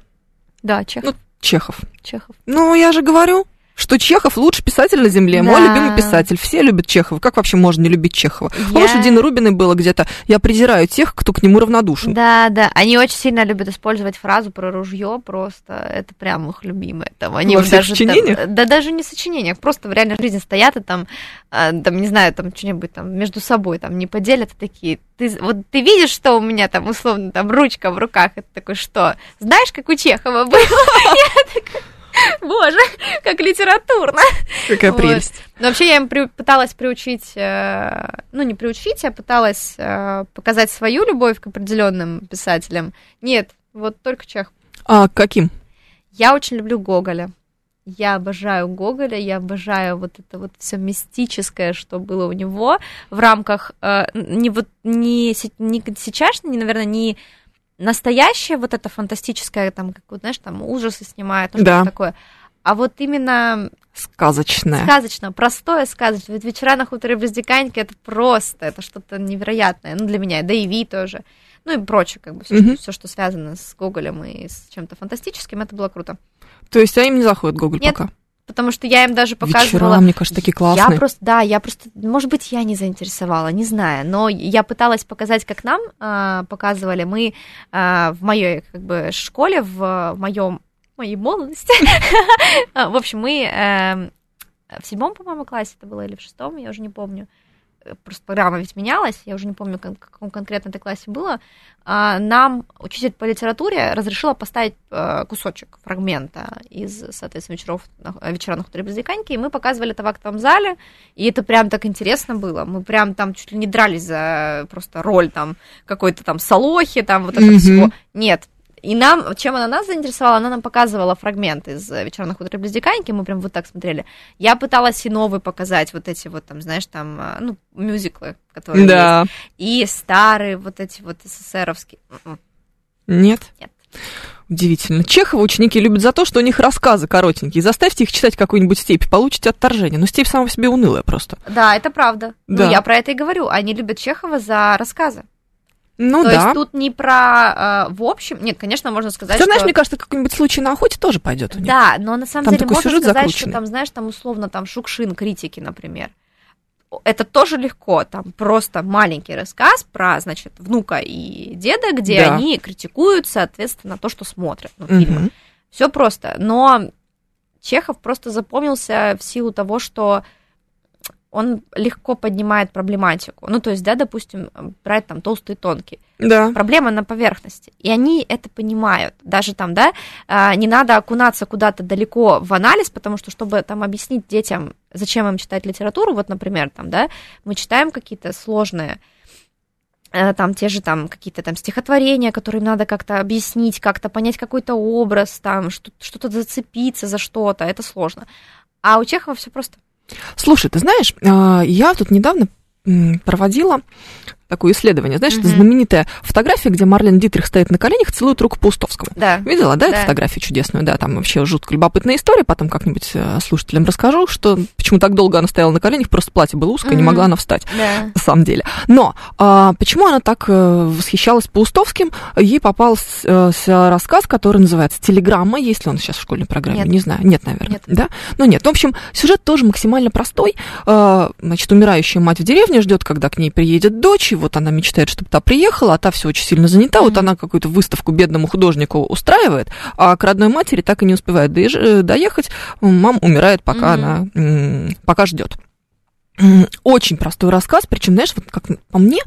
Да, Чехов. Чехов. Чехов. Ну, я же говорю, что Чехов лучший писатель на земле. Мой Да. любимый писатель. Все любят Чехова. Как вообще можно не любить Чехова? Я- Помнишь, у Дины Рубиной было где-то «Я презираю тех, кто к нему равнодушен». Да, да, они очень сильно любят использовать фразу про ружье, просто это прям их любимое. Там, они Во всех даже сочинениях? там- да даже не сочинениях, просто в реальной жизни стоят и там, а, там не знаю, там что-нибудь там между собой там не поделят, и такие. Ты, вот ты видишь, что у меня там условно там ручка в руках, это такой что? Знаешь, как у Чехова было? Я Боже, как литературно. Какая Вот. прелесть. Но вообще я им при- пыталась приучить, э, ну не приучить, а пыталась э, показать свою любовь к определенным писателям. Нет, вот только Чех. А каким? Я очень люблю Гоголя. я обожаю Гоголя, я обожаю вот это вот все мистическое, что было у него в рамках э, не вот не, не сейчас, не, наверное, не настоящее вот это фантастическое, там, как вот, знаешь, там ужасы снимают, ну, Да. что такое, а вот именно Сказочная. сказочно, простое сказочно. Ведь вечера на хуторе близ Диканьки это просто, это что-то невероятное, ну, для меня, да и Ви тоже, ну, и прочее, как бы, все, Мгм. что связано с Гоголем и с чем-то фантастическим, это было круто. То есть, а им не заходит Гоголь Нет, пока? Потому что я им даже показывала... Вечера, мне кажется, такие классные. Я просто, да, я просто, может быть, я не заинтересовала, не знаю, но я пыталась показать, как нам а, показывали. Мы а, в моей как бы школе, в моем моей молодости, А, в общем, мы эм, в седьмом, по-моему, классе это было или в шестом, я уже не помню. Э, Просто программа ведь менялась, я уже не помню, как- в каком конкретно это классе было. А, Нам учитель по литературе разрешила поставить э, кусочек фрагмента из, соответственно, вечеров, на- вечера на хуторе близ Диканьки, и мы показывали это в актовом зале, и это прям так интересно было. Мы прям там чуть ли не дрались за просто роль там какой-то там Солохи, там вот это Мгм. всего. Нет. И нам, чем она нас заинтересовала, она нам показывала фрагмент из э, «Вечера на хуторе близ Диканьки», мы прям вот так смотрели. Я пыталась и новые показать, вот эти вот там, знаешь, там, э, ну, мюзиклы, которые Да. есть. И старые вот эти вот СССРовские. М-м, Нет? Нет. Удивительно. Чехова ученики любят за то, что у них рассказы коротенькие. Заставьте их читать какую-нибудь степь, получите отторжение. Но степь сама по себе унылая просто. Да, это правда. Да. Ну, я про это и говорю. Они любят Чехова за рассказы. Ну То да. есть тут не про э, в общем. Нет, конечно, можно сказать, Ты знаешь, что... мне кажется, какой-нибудь случай на охоте тоже пойдет у них. Да, но на самом Там деле можно сказать, закрученный. что там, знаешь, там условно там Шукшин критики, например. Это тоже легко, там просто маленький рассказ про, значит, внука и деда, где Да. они критикуют, соответственно, то, что смотрят, ну, фильмы. Мгм. Все просто. Но Чехов просто запомнился в силу того, что он легко поднимает проблематику. Ну, то есть, да, допустим, брать там толстый и тонкий. Да. Проблема на поверхности. И они это понимают. Даже там, да, а, не надо окунаться куда-то далеко в анализ, потому что, чтобы там объяснить детям, зачем им читать литературу, вот, например, там, да, мы читаем какие-то сложные э, там те же там какие-то там стихотворения, которые им надо как-то объяснить, как-то понять какой-то образ, там что- что-то зацепиться за что-то, это сложно. А у Чехова все просто. Слушай, ты знаешь, а, я тут недавно проводила такое исследование. Знаешь, это Мгм. знаменитая фотография, где Марлен Дитрих стоит на коленях, целует руку Паустовскому. Да. Видела, да, эту Да. фотографию чудесную? Да, там вообще жутко любопытная история. Потом как-нибудь э, слушателям расскажу, что почему так долго она стояла на коленях, просто платье было узкое, не Мгм. могла она встать. Да. на самом деле. Но а, почему она так э, восхищалась Паустовским? Ей попался э, рассказ, который называется «Телеграмма». Есть ли он сейчас в школьной программе? Нет. Не знаю. Нет, наверное. Нет. Да? Ну, нет. В общем, сюжет тоже максимально простой. А, значит, умирающая мать в деревне ждет, когда к ней приедет дочь, вот она мечтает, чтобы та приехала, а та все очень сильно занята. Вот Мгм. она какую-то выставку бедному художнику устраивает, а к родной матери так и не успевает э, доехать. Мама умирает, пока Мгм. она пока ждет. Очень простой рассказ, причем, знаешь, вот как по мне,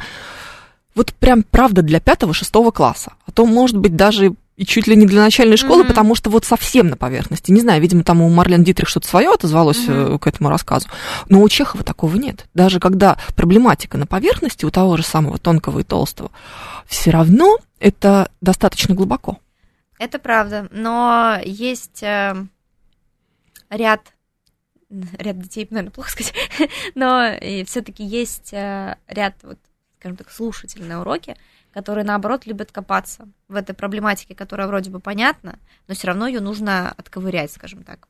вот прям правда для пятого-шестого класса. А то, может быть, даже и чуть ли не для начальной школы, Мгм. потому что вот совсем на поверхности. Не знаю, видимо, там у Марлен Дитрих что-то свое отозвалось э, к этому рассказу. Но у Чехова такого нет. Даже когда проблематика на поверхности у того же самого тонкого и толстого, все равно это достаточно глубоко. Это правда, но есть э, ряд ряд детей, наверное, плохо сказать, но все-таки есть э, ряд, вот, скажем так, слушателей на уроке, которые, наоборот, любят копаться в этой проблематике, которая вроде бы понятна, но все равно ее нужно отковырять, скажем так,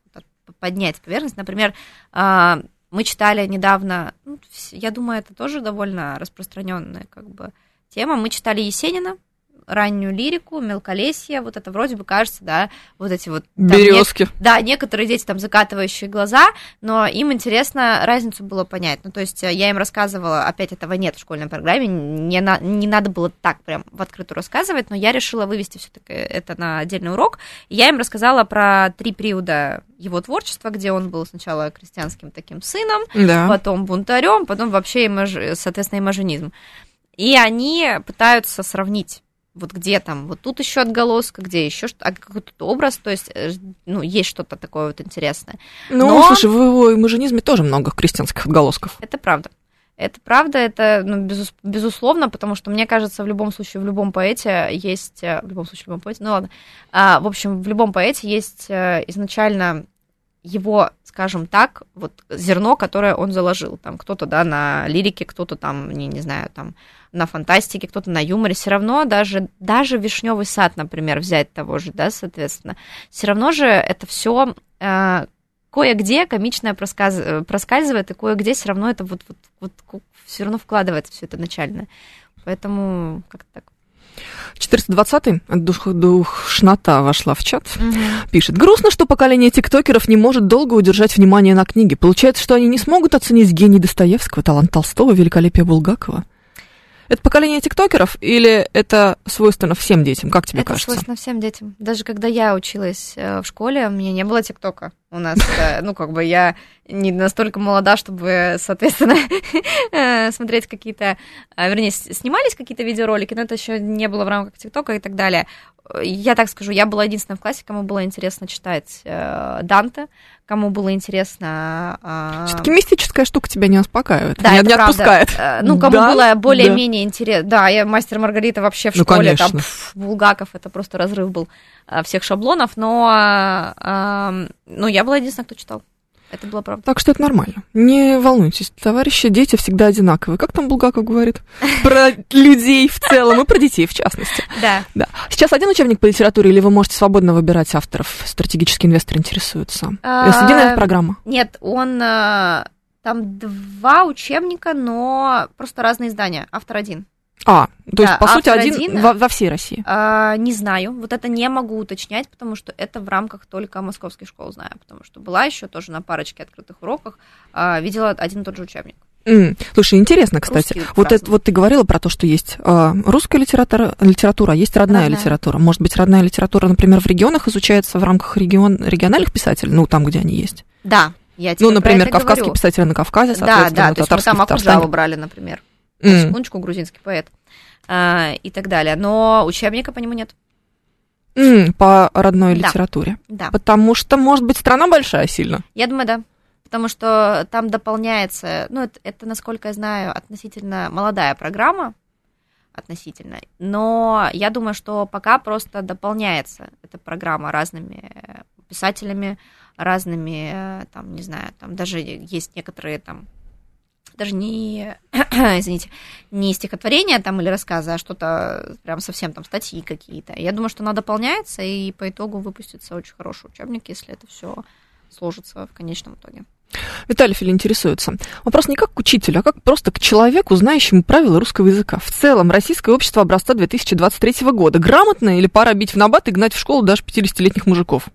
поднять поверхность. Например, а, мы читали недавно, ну, я думаю, это тоже довольно распространенная как бы тема. Мы читали Есенина, раннюю лирику, мелколесье, вот это вроде бы кажется, да, вот эти вот... там не- Березки. да, некоторые дети там закатывающие глаза, но им интересно разницу было понять. Ну, то есть э, я им рассказывала, опять этого нет в школьной программе, не, на- не надо было так прям в открытую рассказывать, но я решила вывести все-таки это на отдельный урок. И я им рассказала про три периода его творчества, где он был сначала крестьянским таким сыном, Да. потом бунтарем, потом вообще, имаж- соответственно, имажинизм. И они пытаются сравнить вот где там, вот тут еще отголоска, где еще что, а какой тут образ, то есть, э, ну, есть что-то такое вот интересное. Ну, Но- слушай, в его имажинизме тоже много крестьянских отголосков. Это правда. Это правда, это ну, безус- безусловно, потому что мне кажется, в любом случае, в любом поэте есть, э, в любом случае, в любом поэте, ну ладно, А, в общем, в любом поэте есть э, изначально его, скажем так, вот зерно, которое он заложил. Там кто-то, да, на лирике, кто-то там, не, не знаю, там на фантастике, кто-то на юморе. Все равно даже, даже вишневый сад, например, взять того же, да, соответственно, все равно же это все э, кое-где комичное просказ... проскальзывает, и кое-где все равно это вот, вот, вот все равно вкладывается все это начальное. Поэтому как-то так. 420-й, дух, душнота вошла в чат, угу. пишет. Грустно, что поколение тиктокеров не может долго удержать внимание на книге. Получается, что они не смогут оценить гений Достоевского, талант Толстого, великолепие Булгакова. Это поколение тиктокеров или это свойственно всем детям? Как тебе это кажется? Это свойственно всем детям. Даже когда я училась э, в школе, у меня не было тиктока. У нас, э, ну, как бы я не настолько молода, чтобы, соответственно, э, смотреть какие-то, вернее, снимались какие-то видеоролики, но это еще не было в рамках ТикТока и так далее. Я так скажу, я была единственная в классе, кому было интересно читать Данте, кому было интересно... А, Все-таки мистическая штука тебя не успокаивает, да, не, это не правда. отпускает. Ну, кому да? было более-менее да. интересно... Да, я мастер Маргарита вообще в ну, школе, конечно. там пф, Булгаков, это просто разрыв был всех шаблонов, но, ну, я была единственная, кто читал. Это было правда. Так что это нормально. Не волнуйтесь, товарищи, дети всегда одинаковые. Как там Булгаков говорит? Про людей в целом и про детей в частности. Да. да. Сейчас один учебник по литературе или вы можете свободно выбирать авторов? Стратегический инвестор интересуется. Единая программа? Нет, он... Э, там два учебника, но просто разные издания. Автор один. А, то есть, по сути, один, один во, во всей России? А, не знаю, вот это не могу уточнять, потому что это в рамках только московских школ знаю, потому что была еще тоже на парочке открытых уроках, а, видела один и тот же учебник. Mm. Слушай, интересно, кстати. Русский вот, это, вот ты говорила про то, что есть э, русская литература, литература, а есть родная, родная литература. Может быть, родная литература, например, в регионах изучается в рамках регион, региональных писателей, ну, там, где они есть? Да, я тебе Ну, например, кавказские говорю. писатели на Кавказе, соответственно, Да, да, то есть мы там Акуджаву брали, например. Mm. Секундочку, грузинский поэт а, и так далее. Но учебника по нему нет. Mm, по родной да. литературе. Да. Потому что, может быть, страна большая сильно. Я думаю, да. Потому что там дополняется, ну, это, это, насколько я знаю, относительно молодая программа, относительно. Но я думаю, что пока просто дополняется эта программа разными писателями, разными, там, не знаю, там даже есть некоторые там даже не, извините, не стихотворения там или рассказы, а что-то прям совсем там статьи какие-то. Я думаю, что она дополняется, и по итогу выпустится очень хороший учебник, если это все сложится в конечном итоге. Виталий Фили интересуется. Вопрос не как к учителю, а как просто к человеку, знающему правила русского языка. В целом, российское общество образца 2023 года грамотно или пора бить в набат и гнать в школу даже 50-летних мужиков?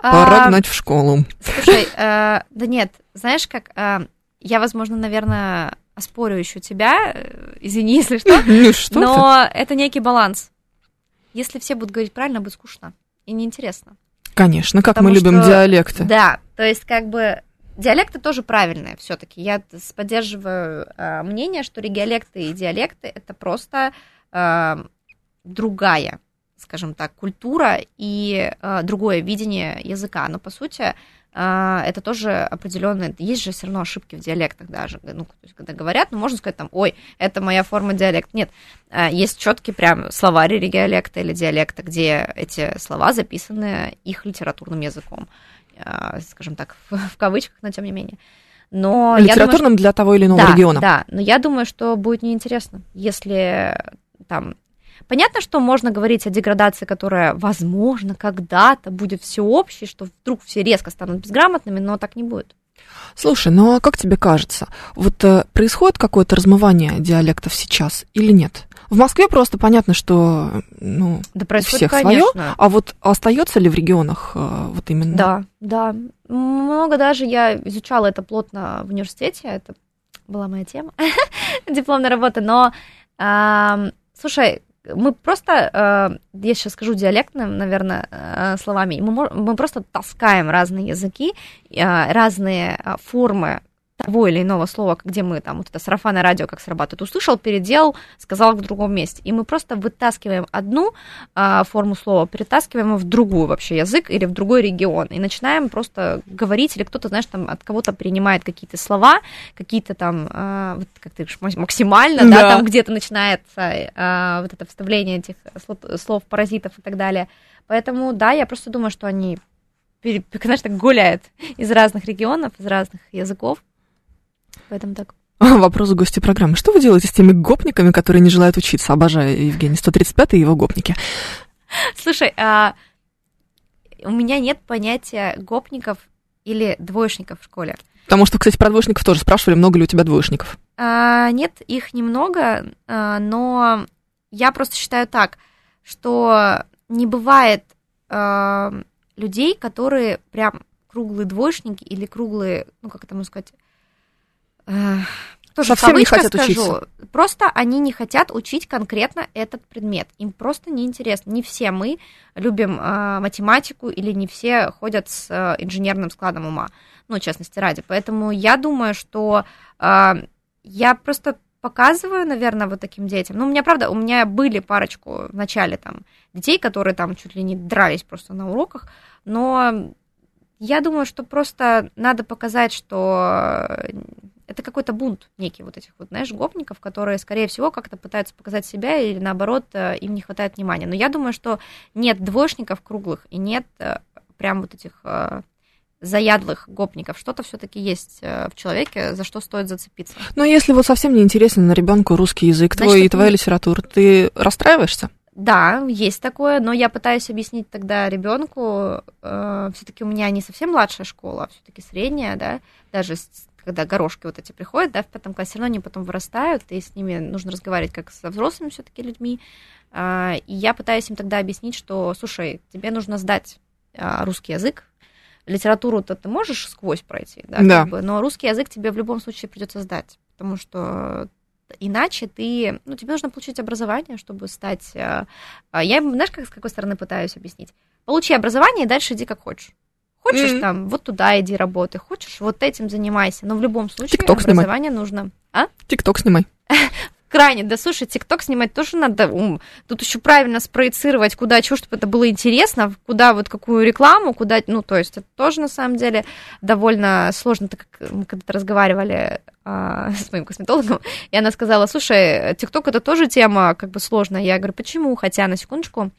Пора а, гнать в школу. Слушай, э, да нет, знаешь как, э, я, возможно, наверное, оспорю еще тебя, э, извини, если что, ну, что но это некий баланс. Если все будут говорить правильно, будет скучно и неинтересно. Конечно, как Потому мы любим что, диалекты. Да, то есть как бы диалекты тоже правильные все-таки. Я поддерживаю э, мнение, что диалекты и диалекты это просто э, другая, скажем так, культура и э, другое видение языка. Но по сути это тоже определенные, есть же все равно ошибки в диалектах даже, ну, когда говорят, ну, можно сказать там, ой, это моя форма диалекта. Нет, а, есть четкий прям словарь диалекта или диалекта, где эти слова записаны их литературным языком, а, скажем так, в, в кавычках, но тем не менее. Но Литературным думаю, что... для того или иного да, региона. Да, но я думаю, что будет неинтересно, если там Понятно, что можно говорить о деградации, которая, возможно, когда-то будет всеобщей, что вдруг все резко станут безграмотными, но так не будет. Слушай, ну а как тебе кажется, вот э, происходит какое-то размывание диалектов сейчас или нет? В Москве просто понятно, что ну, да у всех свое, а вот остается ли в регионах э, вот именно? Да, да. Много даже я изучала это плотно в университете, это была моя тема, дипломная работа, но э, слушай, мы просто, э, я сейчас скажу диалектным, наверное, э, словами, мы, мы просто таскаем разные языки, э, разные формы того или иного слова, где мы там вот это сарафанное радио как срабатывает, услышал, переделал, сказал в другом месте. И мы просто вытаскиваем одну а, форму слова, перетаскиваем в другую вообще язык или в другой регион. И начинаем просто говорить, или кто-то, знаешь, там от кого-то принимает какие-то слова, какие-то там, а, вот как ты говоришь, максимально, да, да там где-то начинается а, вот это вставление этих слов, паразитов и так далее. Поэтому, да, я просто думаю, что они знаешь, так гуляет из разных регионов, из разных языков. Поэтому так. Вопрос гостя программы. Что вы делаете с теми гопниками, которые не желают учиться? Обожаю Евгений 135 и его гопники. Слушай, а, у меня нет понятия гопников или двоечников в школе. Потому что, кстати, про двоечников тоже спрашивали, много ли у тебя двоечников. А, нет, их немного, а, но я просто считаю так, что не бывает а, людей, которые прям круглые двоечники или круглые, ну как это можно сказать, тоже в Совсем не хотят скажу, учиться. Просто они не хотят учить конкретно этот предмет. Им просто неинтересно. Не все мы любим а, математику или не все ходят с а, инженерным складом ума. Ну, честности ради. Поэтому я думаю, что а, я просто показываю, наверное, вот таким детям. Ну, у меня, правда, у меня были парочку в начале там детей, которые там чуть ли не дрались просто на уроках, но я думаю, что просто надо показать, что это какой-то бунт некий вот этих вот, знаешь, гопников, которые, скорее всего, как-то пытаются показать себя или, наоборот, э, им не хватает внимания. Но я думаю, что нет двоечников круглых и нет э, прям вот этих э, заядлых гопников. Что-то все-таки есть э, в человеке, за что стоит зацепиться. Но если вот совсем не интересен на ребенку русский язык Значит, твой и твоя литература, ты расстраиваешься? Да, есть такое, но я пытаюсь объяснить тогда ребенку, все-таки у меня не совсем младшая школа, а все-таки средняя, да, даже с- когда горошки вот эти приходят, да, в пятом классе, все равно они потом вырастают, и с ними нужно разговаривать как со взрослыми все-таки людьми. А, И я пытаюсь им тогда объяснить, что, слушай, тебе нужно сдать а, русский язык, литературу-то ты можешь сквозь пройти, да, Да. как бы, но русский язык тебе в любом случае придется сдать, потому что иначе ты, ну, тебе нужно получить образование, чтобы стать... а Я, знаешь, как, с какой стороны пытаюсь объяснить? Получи образование и дальше иди как хочешь. Хочешь Мгм. там, вот туда иди работай, хочешь, вот этим занимайся, но в любом случае снимай. образование нужно. А? Тикток снимай. Крайне, да слушай, ТикТок снимать тоже надо. ум. Тут еще правильно спроецировать, куда чего, чтобы это было интересно, куда вот какую рекламу, куда, ну, то есть это тоже на самом деле довольно сложно, так как мы когда-то разговаривали а, с моим косметологом, и она сказала, слушай, ТикТок это тоже тема как бы сложная. Я говорю, почему? Хотя, на секундочку,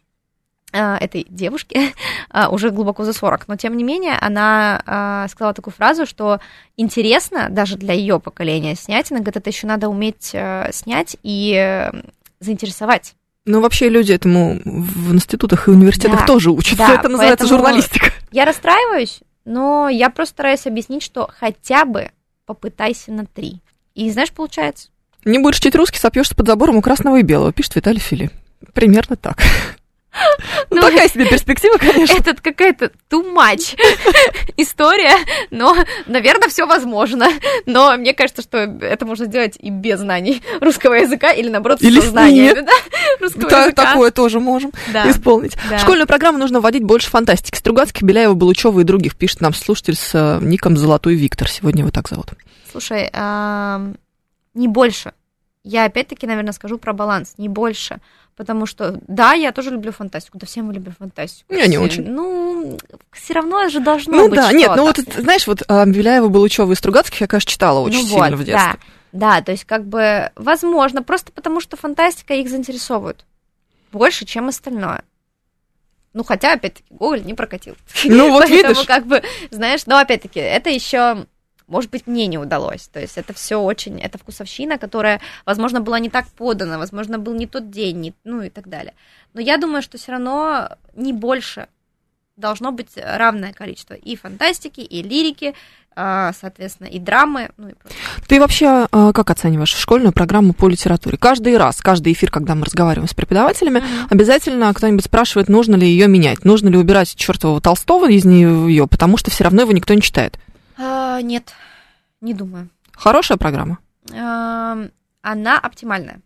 этой девушке а, уже глубоко за 40, но тем не менее она а, сказала такую фразу, что интересно даже для ее поколения снять, она говорит, это еще надо уметь э, снять и э, заинтересовать. Ну, вообще люди этому в институтах и университетах Да, тоже учатся. да, Это называется журналистика. Я расстраиваюсь, но я просто стараюсь объяснить, что хотя бы попытайся на три. И знаешь, получается. Не будешь учить русский, сопьешься под забором у красного и белого, пишет Виталий Фили. Примерно так. Ну, Ну, такая себе перспектива, конечно. Это какая-то too much история, но, наверное, все возможно. Но мне кажется, что это можно сделать и без знаний русского языка, или наоборот, Или с знаниями да, русского Да, языка. такое тоже можем Да. исполнить. Да. В школьную программу нужно вводить больше фантастики. Стругацких, Беляева, Балучева и других, пишет нам слушатель с э, ником Золотой Виктор. Сегодня его так зовут. Слушай, не больше. Я опять-таки, наверное, скажу про баланс. Не больше. Потому что, да, я тоже люблю фантастику. Да все мы любим фантастику. Я не очень. Ну, все равно же должно Ну быть да, нет, ну вот, знаешь, вот а, Беляева, Балучева и Стругацких я, конечно, читала очень ну сильно вот, в детстве. Да, да, то есть как бы возможно, просто потому что фантастика их заинтересовывает больше, чем остальное. Ну, хотя, опять-таки, Гоголь не прокатил. Ну, вот Поэтому, видишь. как бы, знаешь, но опять-таки, это еще, может быть, мне не удалось. То есть это все очень, это вкусовщина, которая, возможно, была не так подана, возможно, был не тот день, не- ну и так далее. Но я думаю, что все равно не больше должно быть равное количество и фантастики, и лирики, а, соответственно, и драмы, ну и прочее. Ты вообще а, как оцениваешь школьную программу по литературе? Каждый раз, каждый эфир, когда мы разговариваем с преподавателями, обязательно кто-нибудь спрашивает, нужно ли ее менять, нужно ли убирать чертового Толстого из нее, потому что все равно его никто не читает. А, нет, не думаю. Хорошая программа. Ам, Она оптимальная.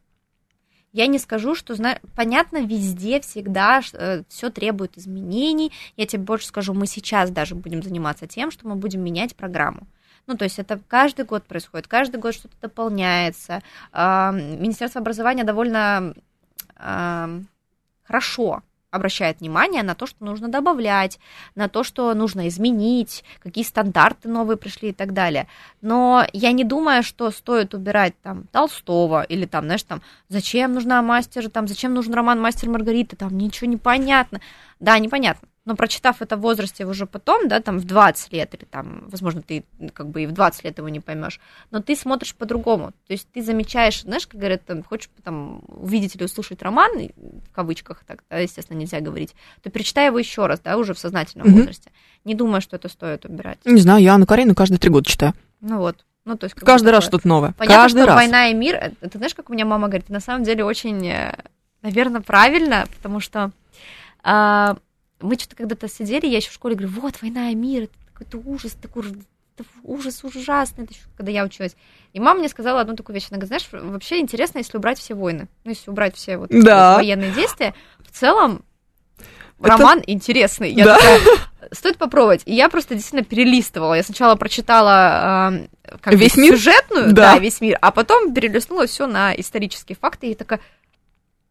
Я не скажу, что, зна- понятно, везде всегда все требует изменений. Я тебе больше скажу, мы сейчас даже будем заниматься тем, что мы будем менять программу. Ну, то есть это каждый год происходит, каждый год что-то дополняется. Ам, Министерство образования довольно хорошо обращает внимание на то, что нужно добавлять, на то, что нужно изменить, какие стандарты новые пришли и так далее. Но я не думаю, что стоит убирать там Толстого или там, знаешь, там, зачем нужна мастер, там, зачем нужен роман Мастер Маргарита, там ничего не понятно. Да, непонятно. Но прочитав это в возрасте уже потом, да, там в 20 лет, или там, возможно, ты как бы и в 20 лет его не поймешь, но ты смотришь по-другому. То есть ты замечаешь, знаешь, как говорят, там, хочешь там увидеть или услышать роман, в кавычках, так, да, естественно, нельзя говорить, то перечитай его еще раз, да, уже в сознательном Мгм. возрасте. Не думая, что это стоит убирать. Не знаю, я Анну Каренину каждые три года читаю. Ну вот. Ну, то есть, Каждый раз что-то новое. Понятно, Каждый что раз. война и мир, э, ты знаешь, как у меня мама говорит, на самом деле очень, наверное, правильно, потому что а, мы что-то когда-то сидели, я еще в школе говорю, вот, война и мир, это какой-то ужас, такой это ужас ужасный, это ещё когда я училась. И мама мне сказала одну такую вещь, она говорит, знаешь, вообще интересно, если убрать все войны, ну, если убрать все вот Да. вот военные действия, в целом Это- роман интересный. Я Да. такая, стоит попробовать. И я просто действительно перелистывала. Я сначала прочитала э, как Весь мир? сюжетную, Да. да. весь мир, а потом перелистнула все на исторические факты и такая,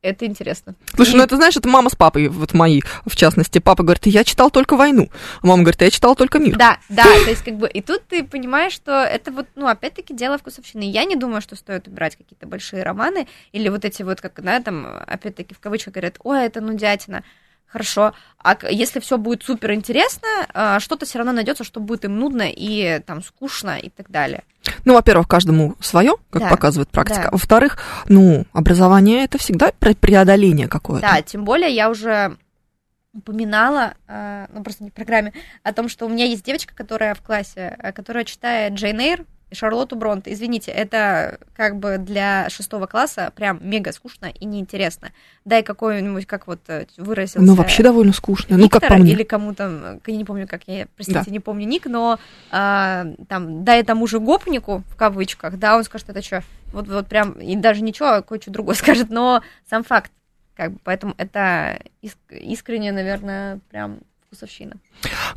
это интересно. Слушай, ну это знаешь, это мама с папой, вот мои, в частности. Папа говорит, я читал только войну. А мама говорит, я читал только мир. Да, да, то есть как бы, и тут ты понимаешь, что это вот, ну, опять-таки, дело вкусовщины. Я не думаю, что стоит убирать какие-то большие романы, или вот эти вот, как, да, там, опять-таки, в кавычках говорят, ой, это нудятина. Хорошо. А если все будет супер интересно, а, что-то все равно найдется, что будет им нудно и там скучно и так далее. Ну, во-первых, каждому свое, как Да, показывает практика. да. А Во-вторых, ну, образование это всегда пре- преодоление какое-то. Да, тем более я уже упоминала, э, ну просто не в программе, о том, что у меня есть девочка, которая в классе, э, которая читает Джейн Эйр Шарлотту Бронте. Извините, это как бы для шестого класса прям мега скучно и неинтересно. Дай какой-нибудь, как вот э, выразился... Ну, вообще довольно скучно. Ну, как Виктор по мне. или кому там, я не помню, как я, простите, Да. не помню ник, но а, там, дай тому же гопнику, в кавычках, да, он скажет, это что, вот, вот прям, и даже ничего, а кое-что другое скажет, но сам факт, как бы, поэтому это иск- искренне, наверное, прям вкусовщина.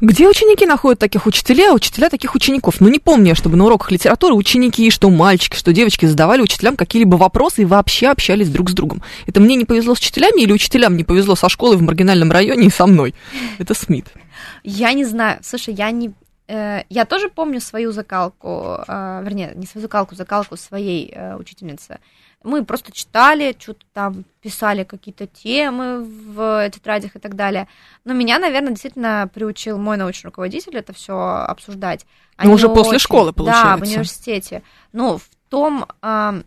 Где ученики находят таких учителей, а учителя таких учеников? Ну, не помню, чтобы на уроках литературы ученики, что мальчики, что девочки задавали учителям какие-либо вопросы и вообще общались друг с другом. Это мне не повезло с учителями или учителям не повезло со школой в маргинальном районе и со мной? Это Смит. Я не знаю, слушай, я не... э, Я тоже помню свою закалку, э, вернее, не свою закалку, закалку своей э, учительницы. Мы просто читали, что-то там писали какие-то темы в тетрадях и так далее. Но меня, наверное, действительно приучил мой научный руководитель это все обсуждать. Ну, уже Они после школы, Да, в получается. университете. Ну, в том... ам,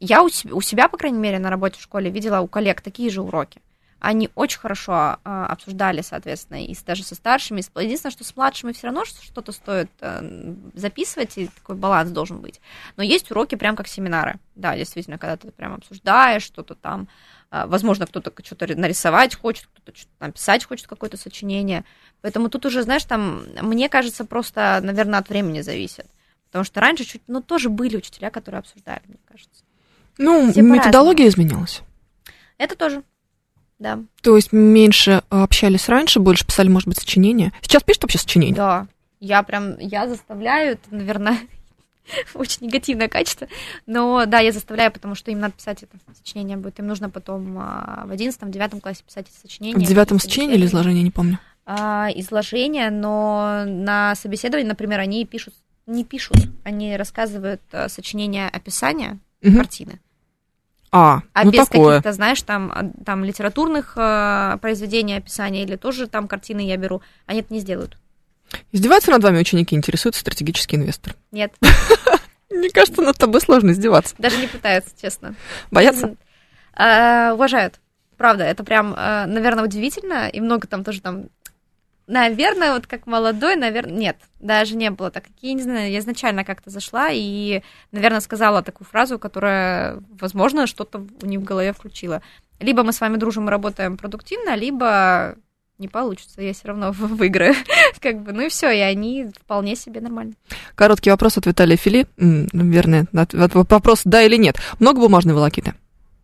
я у себя, у себя, по крайней мере, на работе в школе видела у коллег такие же уроки. Они очень хорошо а, обсуждали, соответственно, и с- даже со старшими. Единственное, что с младшими все равно что-то стоит э, записывать, и такой баланс должен быть. Но есть уроки прям как семинары. Да, действительно, когда ты прям обсуждаешь что-то там, а, возможно, кто-то что-то нарисовать хочет, кто-то что-то там писать хочет, какое-то сочинение. Поэтому тут уже, знаешь, там, мне кажется, просто, наверное, от времени зависит. Потому что раньше чуть, ну, тоже были учителя, которые обсуждали, мне кажется. Ну, Все методология изменилась. Это тоже, да. То есть меньше общались раньше, больше писали, может быть, сочинения. Сейчас пишут вообще сочинения? Да, я прям, я заставляю, это, наверное, очень негативное качество, но да, я заставляю, потому что им надо писать это сочинение будет, им нужно потом а, в одиннадцатом, девятом классе писать эти сочинения. В девятом какие-то сочинении или изложении, не помню. А, изложение, но на собеседовании, например, они пишут, не пишут, они рассказывают а, сочинение описания Мгм. картины. А, А ну без такое. каких-то, знаешь, там, там литературных а, произведений описания или тоже там картины я беру, они это не сделают. Издеваются над вами ученики, интересует стратегический инвестор. Нет, Мне кажется, над тобой сложно издеваться. даже не пытаются, честно. Боятся? А, уважают. Правда, это прям, а, наверное, удивительно. И много там тоже там... Наверное, вот как молодой, наверное... Нет, даже не было так. Я не знаю, я изначально как-то зашла и, наверное, сказала такую фразу, которая, возможно, что-то у них в голове включила. Либо мы с вами дружим и работаем продуктивно, либо не получится, я все равно выиграю. как бы, ну и все, и они вполне себе нормально. Короткий вопрос от Виталия Фили. От- вопрос да или нет. Много бумажной волокиты?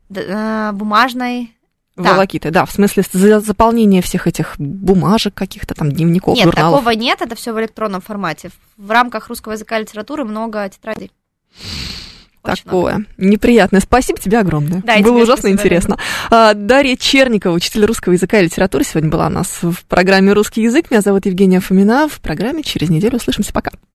Д- а, бумажной... Да. Волокиты, да, в смысле за заполнение всех этих бумажек каких-то там, дневников, Нет, журналов. такого нет, это все в электронном формате. В рамках русского языка и литературы много тетрадей. Очень много. Такое. Неприятное. Спасибо тебе огромное. Да, Было ужасно интересно. А, Дарья Черникова, учитель русского языка и литературы, сегодня была у нас в программе «Русский язык». Меня зовут Евгения Фомина. В программе через неделю услышимся. Пока.